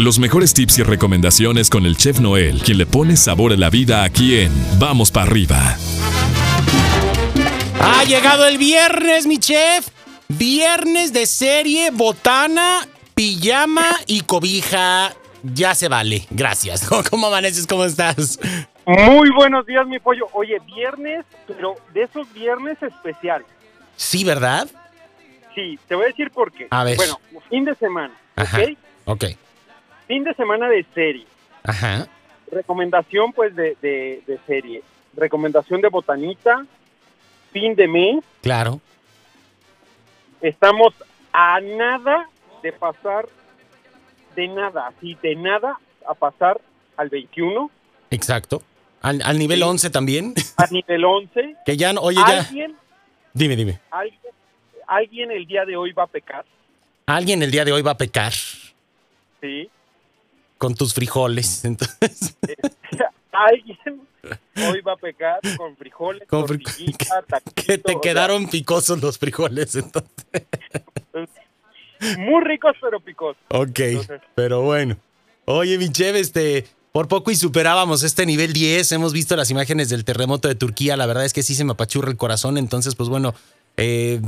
Los mejores tips y recomendaciones con el chef Noel, quien le pone sabor a la vida aquí en Vamos para arriba. Ha llegado el viernes, mi chef. Viernes de serie, botana, pijama y cobija. Ya se vale. Gracias. ¿Cómo amaneces? ¿Cómo estás? Muy buenos días, mi pollo. Oye, viernes, pero de esos viernes especiales. Sí, ¿verdad? Sí, te voy a decir por qué. A ver. Bueno, fin de semana, Ajá. ¿ok? Ok. Fin de semana de serie. Ajá. Recomendación, pues, de, de, de serie. Recomendación de botanita. Fin de mes. Claro. Estamos a nada de pasar, de nada, así de nada, a pasar al 21, Exacto. Al, al nivel Sí. 11 también. a nivel 11. Que ya no. Oye, ya. Alguien, Dime, dime. alguien, alguien el día de hoy va a pecar, Alguien el día de hoy va a pecar ¿sí? Con tus frijoles. Entonces, alguien hoy va a pecar con frijoles, Con fri- taquito, que te quedaron picosos los frijoles. Entonces. muy ricos pero picosos. Ok, Entonces- pero bueno. Oye, mi chef, este, por poco y superábamos este nivel 10. Hemos visto las imágenes del terremoto de Turquía. La verdad es que sí se me apachurra el corazón. Entonces, pues bueno, eh,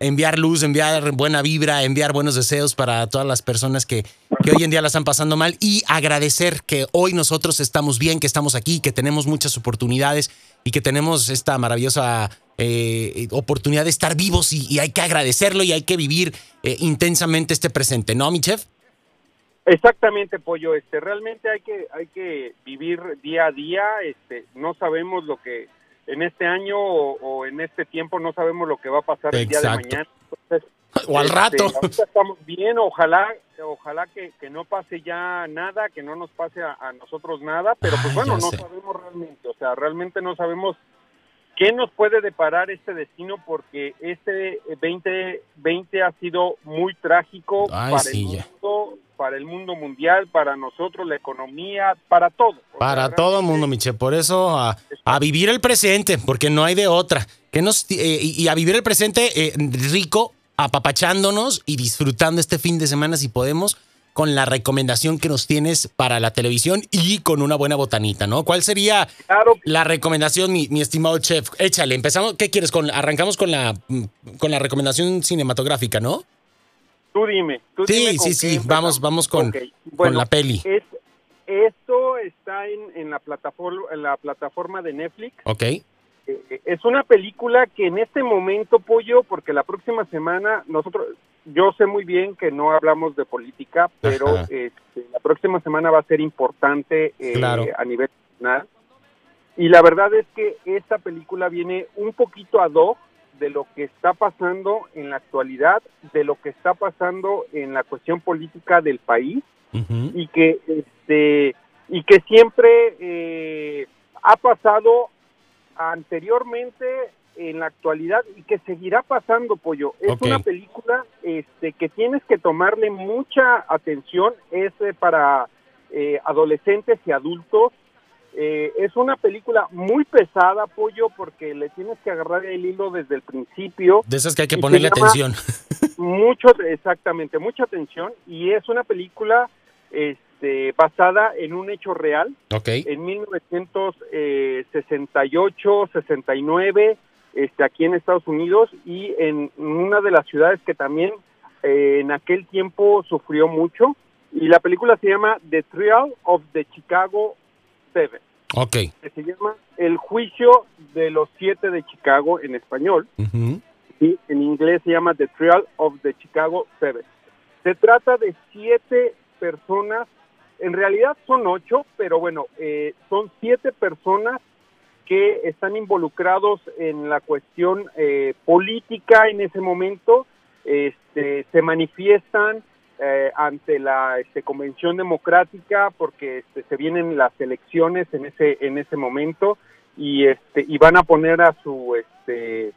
enviar luz, enviar buena vibra, enviar buenos deseos para todas las personas que, que hoy en día la están pasando mal y agradecer que hoy nosotros estamos bien, que estamos aquí, que tenemos muchas oportunidades y que tenemos esta maravillosa eh, oportunidad de estar vivos y, y hay que agradecerlo y hay que vivir eh, intensamente este presente, ¿no, mi chef? Exactamente, pollo. Este, realmente hay que hay que vivir día a día. Este, no sabemos lo que en este año o, o en este tiempo no sabemos lo que va a pasar el día de mañana. Entonces, O al este, rato. estamos bien. Ojalá, ojalá que, que no pase ya nada, que no nos pase a, a nosotros nada. Pero pues bueno, no sé. sabemos realmente. O sea, realmente no sabemos qué nos puede deparar este destino porque este 2020 ha sido muy trágico Ay, para sí, el mundo, para el mundo mundial, para nosotros, la economía, para todo. O Para sea, todo el mundo, Miche. Por eso a, a vivir el presente, porque no hay de otra. Que nos, eh, y y a vivir el presente eh, rico, apapachándonos y disfrutando este fin de semana si podemos con la recomendación que nos tienes para la televisión y con una buena botanita, ¿no? ¿Cuál sería Claro, la recomendación, mi, mi estimado chef? Échale, empezamos. ¿Qué quieres? Con, arrancamos con la, mm, con la recomendación cinematográfica, ¿no? Tú dime. tú Sí, dime sí, sí, vamos- vamos con- con la peli. Es, esto está en, en la plataforma en la plataforma de Netflix. Ok. Eh, es una película que en este momento, Pollo, porque la próxima semana nosotros, yo sé muy bien que no hablamos de política, pero este, la próxima semana va a ser importante eh, Claro. a nivel nacional. Y la verdad es que esta película viene un poquito ad hoc de lo que está pasando en la actualidad, de lo que está pasando en la cuestión política del país y que este y que siempre eh, ha pasado anteriormente en la actualidad y que seguirá pasando pollo. Es una película este que tienes que tomarle mucha atención es eh, para eh, adolescentes y adultos Eh, es una película muy pesada pollo porque le tienes que agarrar el hilo desde el principio De esas que hay que ponerle atención. mucho, exactamente, mucha atención y es una película este, basada en un hecho real Ok. en 1968, 69, este, aquí en Estados Unidos y en una de las ciudades que también eh, en aquel tiempo sufrió mucho y la película se llama The Trial of the Chicago Ok. que se llama El juicio de los siete de Chicago en español. ¿sí? En inglés se llama The Trial of the Chicago Seven. Se trata de siete personas, en realidad son ocho, pero bueno, eh, son siete personas que están involucrados en la cuestión eh, política en ese momento, este, se manifiestan eh, ante la este, convención democrática porque este, se vienen las elecciones en ese en ese momento y este y van a poner a su este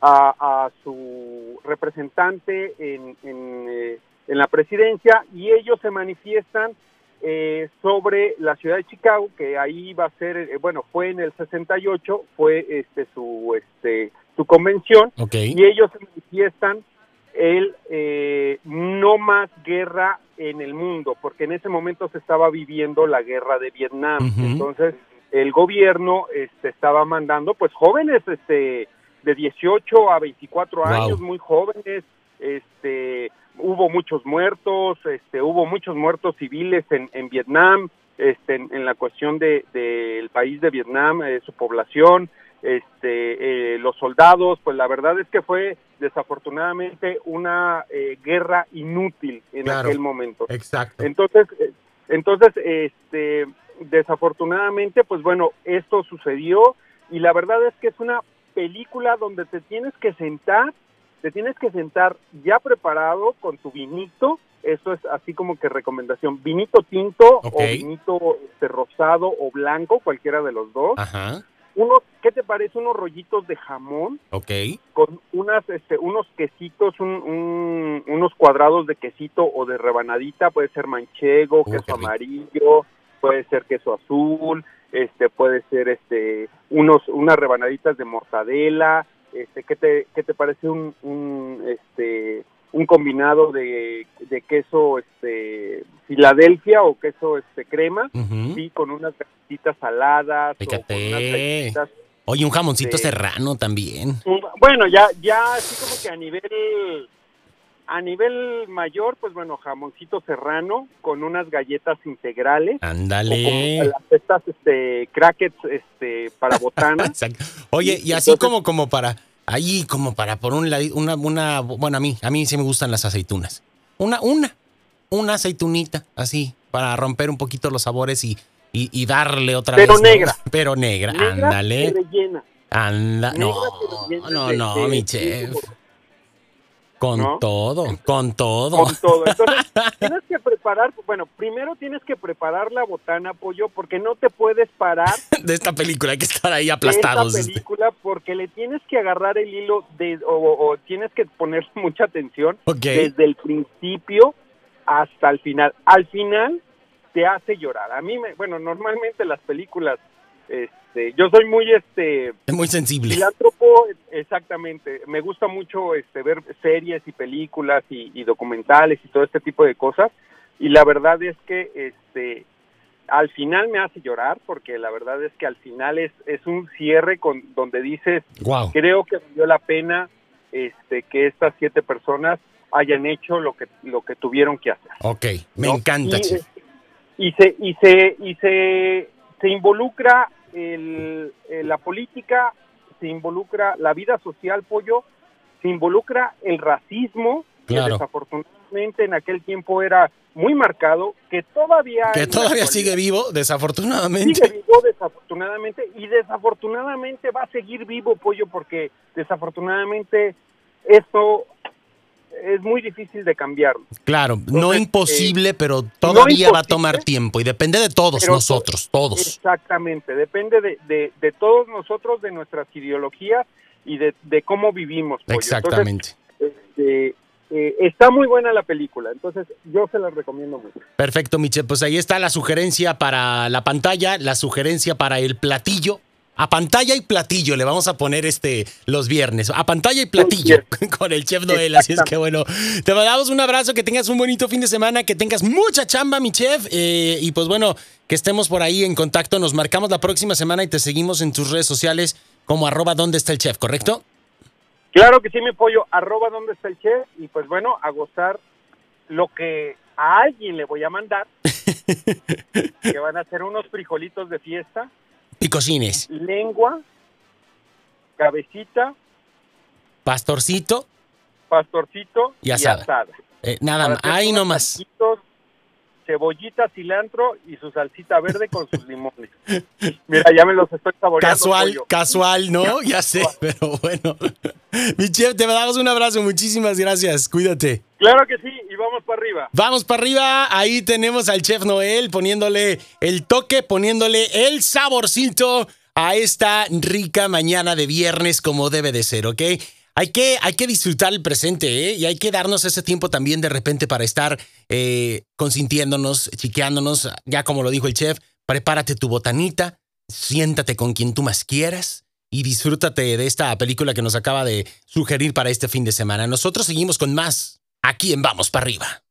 a, a su representante en, en, eh, en la presidencia y ellos se manifiestan eh, sobre la ciudad de Chicago, que ahí va a ser, eh, bueno, fue en el 68, fue este su este su convención y ellos se manifiestan el eh, no más guerra en el mundo, porque en ese momento se estaba viviendo la guerra de Vietnam. Entonces, el gobierno este, estaba mandando pues jóvenes este, de 18 a 24 Wow. años, muy jóvenes, este, hubo muchos muertos, este, hubo muchos muertos civiles en, en Vietnam, este, en, en la cuestión de- del país de Vietnam, eh, su población, este, eh, los soldados, pues la verdad es que fue desafortunadamente una eh, guerra inútil en Claro. aquel momento. Exacto. Entonces, eh, entonces, este, desafortunadamente, pues bueno, esto sucedió y la verdad es que es una película donde te tienes que sentar, te tienes que sentar ya preparado con tu vinito, eso es así como que recomendación, vinito tinto o vinito este, rosado o blanco, cualquiera de los dos. Ajá. Unos, ¿qué te parece? Unos rollitos de jamón Ok. con unas, este, unos quesitos, un- un- unos cuadrados de quesito o de rebanadita, puede ser manchego, Uh, queso amarillo, puede ser queso azul, este, puede ser, este, unos, unas rebanaditas de mortadela, este, ¿qué te, qué te parece un, un, este, un combinado de, de queso, este, Filadelfia o queso, este, crema, Ujú. sí, con unas galletitas saladas, o con Fíjate. unas galletitas Oye, un jamoncito serrano también. bueno, ya, ya así como que a nivel, a nivel mayor, pues bueno, jamoncito serrano con unas galletas integrales. Ándale. las estas, este, crackets, este, para botana. Oye, y así Entonces- como, como para, ahí como para por un lado, una, una, bueno, a mí, a mí sí me gustan las aceitunas. Una, una, una aceitunita, así, para romper un poquito los sabores y, y, y darle otra Pero vez. ¿no? negra. Pero negra, Negra ándale. Anda, no, Negra no, de- no, de- mi de- chef. Con ¿no? todo, con todo. Con todo. Entonces, tienes que preparar, bueno, primero tienes que preparar la botana, pollo, porque no te puedes parar De esta película hay que estar ahí de aplastados. esta película porque le tienes que agarrar el hilo de, o, o tienes que poner mucha atención desde el principio hasta el final. Al final te hace llorar. A mí, me, bueno, normalmente las películas, este, yo soy muy, este, Es muy sensible. filántropo, exactamente. Me gusta mucho, este, ver series y películas y, y documentales y todo este tipo de cosas. Y la verdad es que, este, al final me hace llorar porque la verdad es que al final es, es un cierre con donde dices Wow. creo que valió la pena este que estas siete personas hayan hecho lo que lo que tuvieron que hacer Ok, me ¿no? encanta, y, se y se y se se involucra el, la política se involucra la vida social pollo se involucra el racismo Claro. que desafortunadamente en aquel tiempo era muy marcado que todavía Que todavía sigue vivo, desafortunadamente. Sigue vivo desafortunadamente y desafortunadamente va a seguir vivo pollo porque desafortunadamente esto es muy difícil de cambiar. Claro, no imposible, pero todavía va a tomar tiempo y depende de todos pero- nosotros, todos. Exactamente, depende de, de, de todos nosotros, de nuestras ideologías y de, de cómo vivimos. pollo. Exactamente. Entonces, este, eh, está muy buena la película, entonces yo se la recomiendo mucho. Perfecto, Michelle. Pues ahí está la sugerencia para la pantalla, la sugerencia para el platillo. A pantalla y platillo le vamos a poner este los viernes. A pantalla y platillo con el chef Noel. Así es que bueno, te mandamos un abrazo, que tengas un bonito fin de semana, que tengas mucha chamba, mi chef. eh, y pues bueno, que estemos por ahí en contacto. Nos marcamos la próxima semana y te seguimos en tus redes sociales como arroba donde está el chef, ¿correcto? Claro que sí, mi pollo, arroba donde está el chef y pues bueno, a gozar lo que a alguien le voy a mandar, que van a ser unos frijolitos de fiesta, Y cocines. lengua, cabecita, Pastorcito, pastorcito Y asada. eh, nada más. Ahí nomás. cebollita, cilantro y su salsita verde con sus limones. Mira, ya me los estoy saboreando. Casual, pollo. casual, ¿no? Ya sé, pero bueno. Mi chef, te damos un abrazo. Muchísimas gracias. Cuídate. Claro que sí, y vamos para arriba. Vamos para arriba. Ahí tenemos al chef Noel poniéndole el toque, poniéndole el saborcito a esta rica mañana de viernes como debe de ser, ¿ok? Hay que, hay que disfrutar el presente, ¿eh? Y hay que darnos ese tiempo también de repente para estar eh, consintiéndonos, chiqueándonos. Ya como lo dijo el chef, prepárate tu botanita, siéntate con quien tú más quieras y disfrútate de esta película que nos acaba de sugerir para este fin de semana. Nosotros seguimos con más aquí en Vamos para arriba.